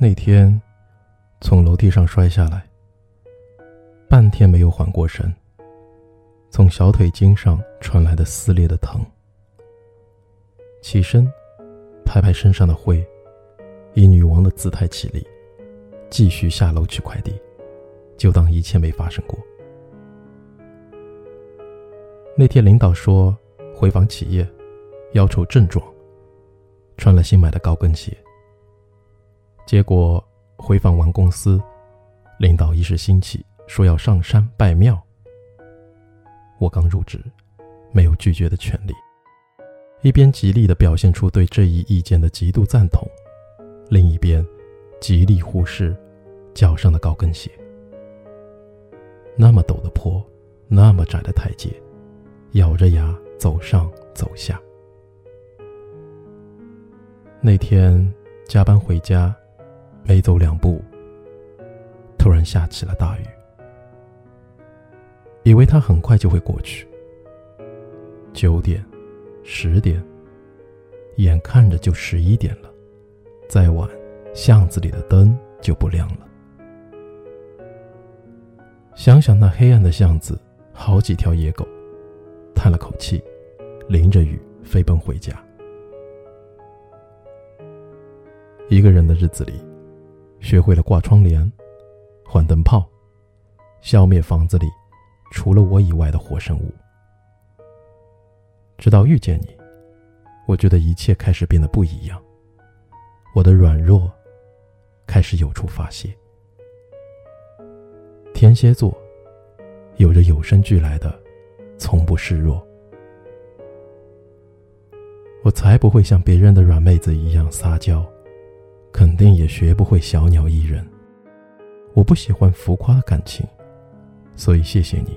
那天，从楼梯上摔下来，半天没有缓过神。从小腿筋上传来的撕裂的疼。起身，拍拍身上的灰，以女王的姿态起立，继续下楼取快递，就当一切没发生过。那天领导说回访企业，要求正装，穿了新买的高跟鞋。结果回访完公司，领导一时兴起，说要上山拜庙。我刚入职，没有拒绝的权利。一边极力的表现出对这一意见的极度赞同，另一边极力忽视脚上的高跟鞋。那么陡的坡，那么窄的台阶，咬着牙走上走下。那天加班回家。没走两步，突然下起了大雨。以为它很快就会过去。九点，十点，眼看着就十一点了，再晚，巷子里的灯就不亮了。想想那黑暗的巷子，好几条野狗，叹了口气，淋着雨飞奔回家。一个人的日子里。学会了挂窗帘、换灯泡，消灭房子里除了我以外的活生物。直到遇见你，我觉得一切开始变得不一样。我的软弱开始有处发泄。天蝎座有着与生俱来的从不示弱。我才不会像别人的软妹子一样撒娇。肯定也学不会小鸟依人。我不喜欢浮夸感情，所以谢谢你，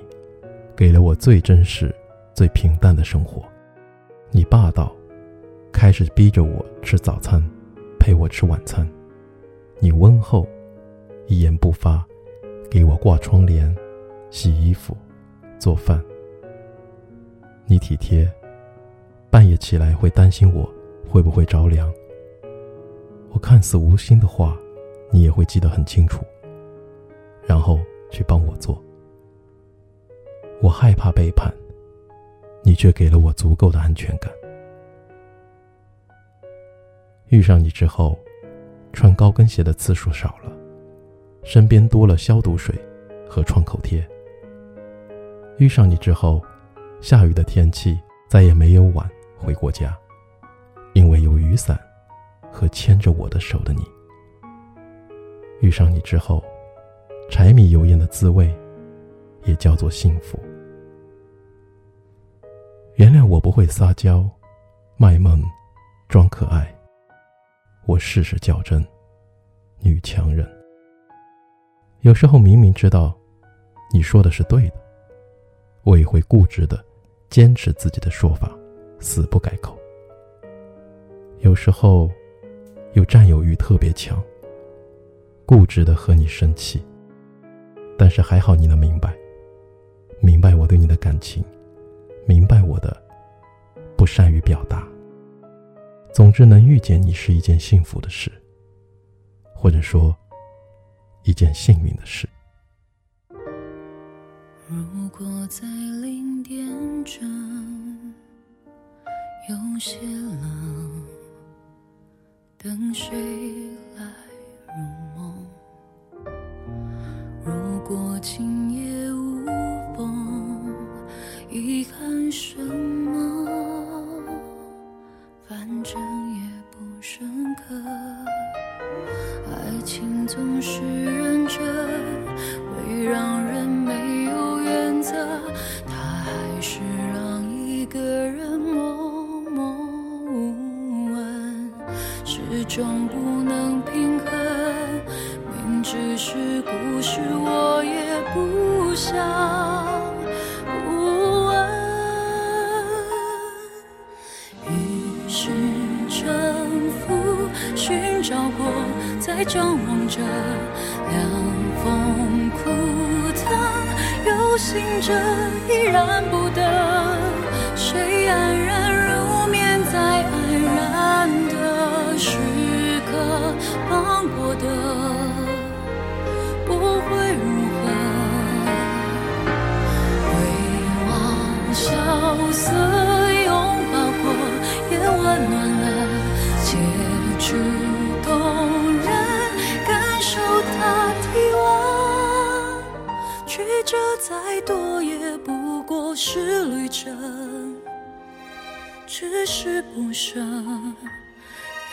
给了我最真实、最平淡的生活。你霸道，开始逼着我吃早餐，陪我吃晚餐。你温厚，一言不发，给我挂窗帘、洗衣服、做饭。你体贴，半夜起来会担心我会不会着凉。我看似无心的话，你也会记得很清楚，然后去帮我做。我害怕背叛，你却给了我足够的安全感。遇上你之后，穿高跟鞋的次数少了，身边多了消毒水和创口贴。遇上你之后，下雨的天气再也没有晚回过家，因为有雨伞。和牵着我的手的你，遇上你之后，柴米油盐的滋味，也叫做幸福。原谅我不会撒娇，卖萌，装可爱。我事事较真，女强人。有时候明明知道你说的是对的，我也会固执的坚持自己的说法，死不改口。有时候。又占有欲特别强，固执的和你生气。但是还好你能明白，明白我对你的感情，明白我的不善于表达。总之，能遇见你是一件幸福的事，或者说一件幸运的事。如果在零点整，有些冷。等谁来入梦？如果今夜无风，遗憾什么？反正也不深刻。爱情总是认真，会让人没有原则。他还是终不能平衡，明知是故事，我也不想不问。于是沉浮，寻找过，在张望着，凉风枯藤，游行着，依然不得。谁安然入眠，在安然的。时的不会如何，回望萧瑟拥抱过，也温暖了结局动人，感受它体温，曲折再多也不过是旅程，只是不舍。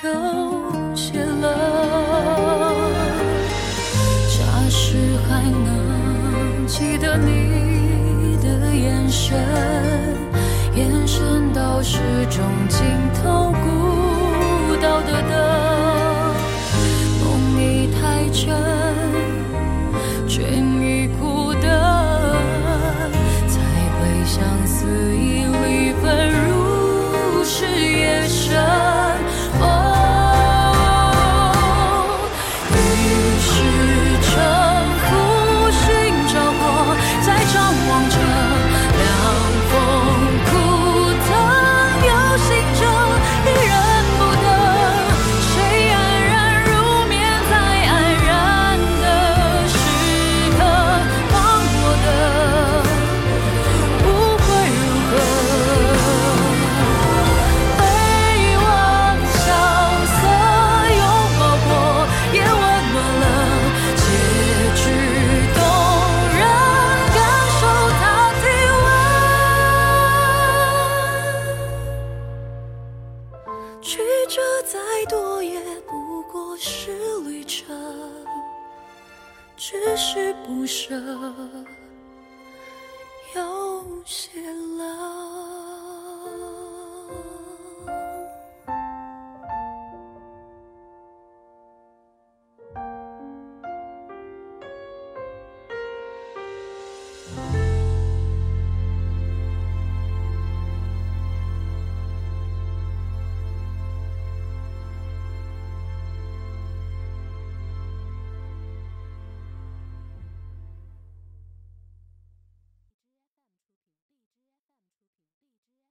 有些冷，假使还能记得你的眼神，眼神到始终尽头孤岛的灯，梦已太真，再多也不过是旅程只是不舍有些冷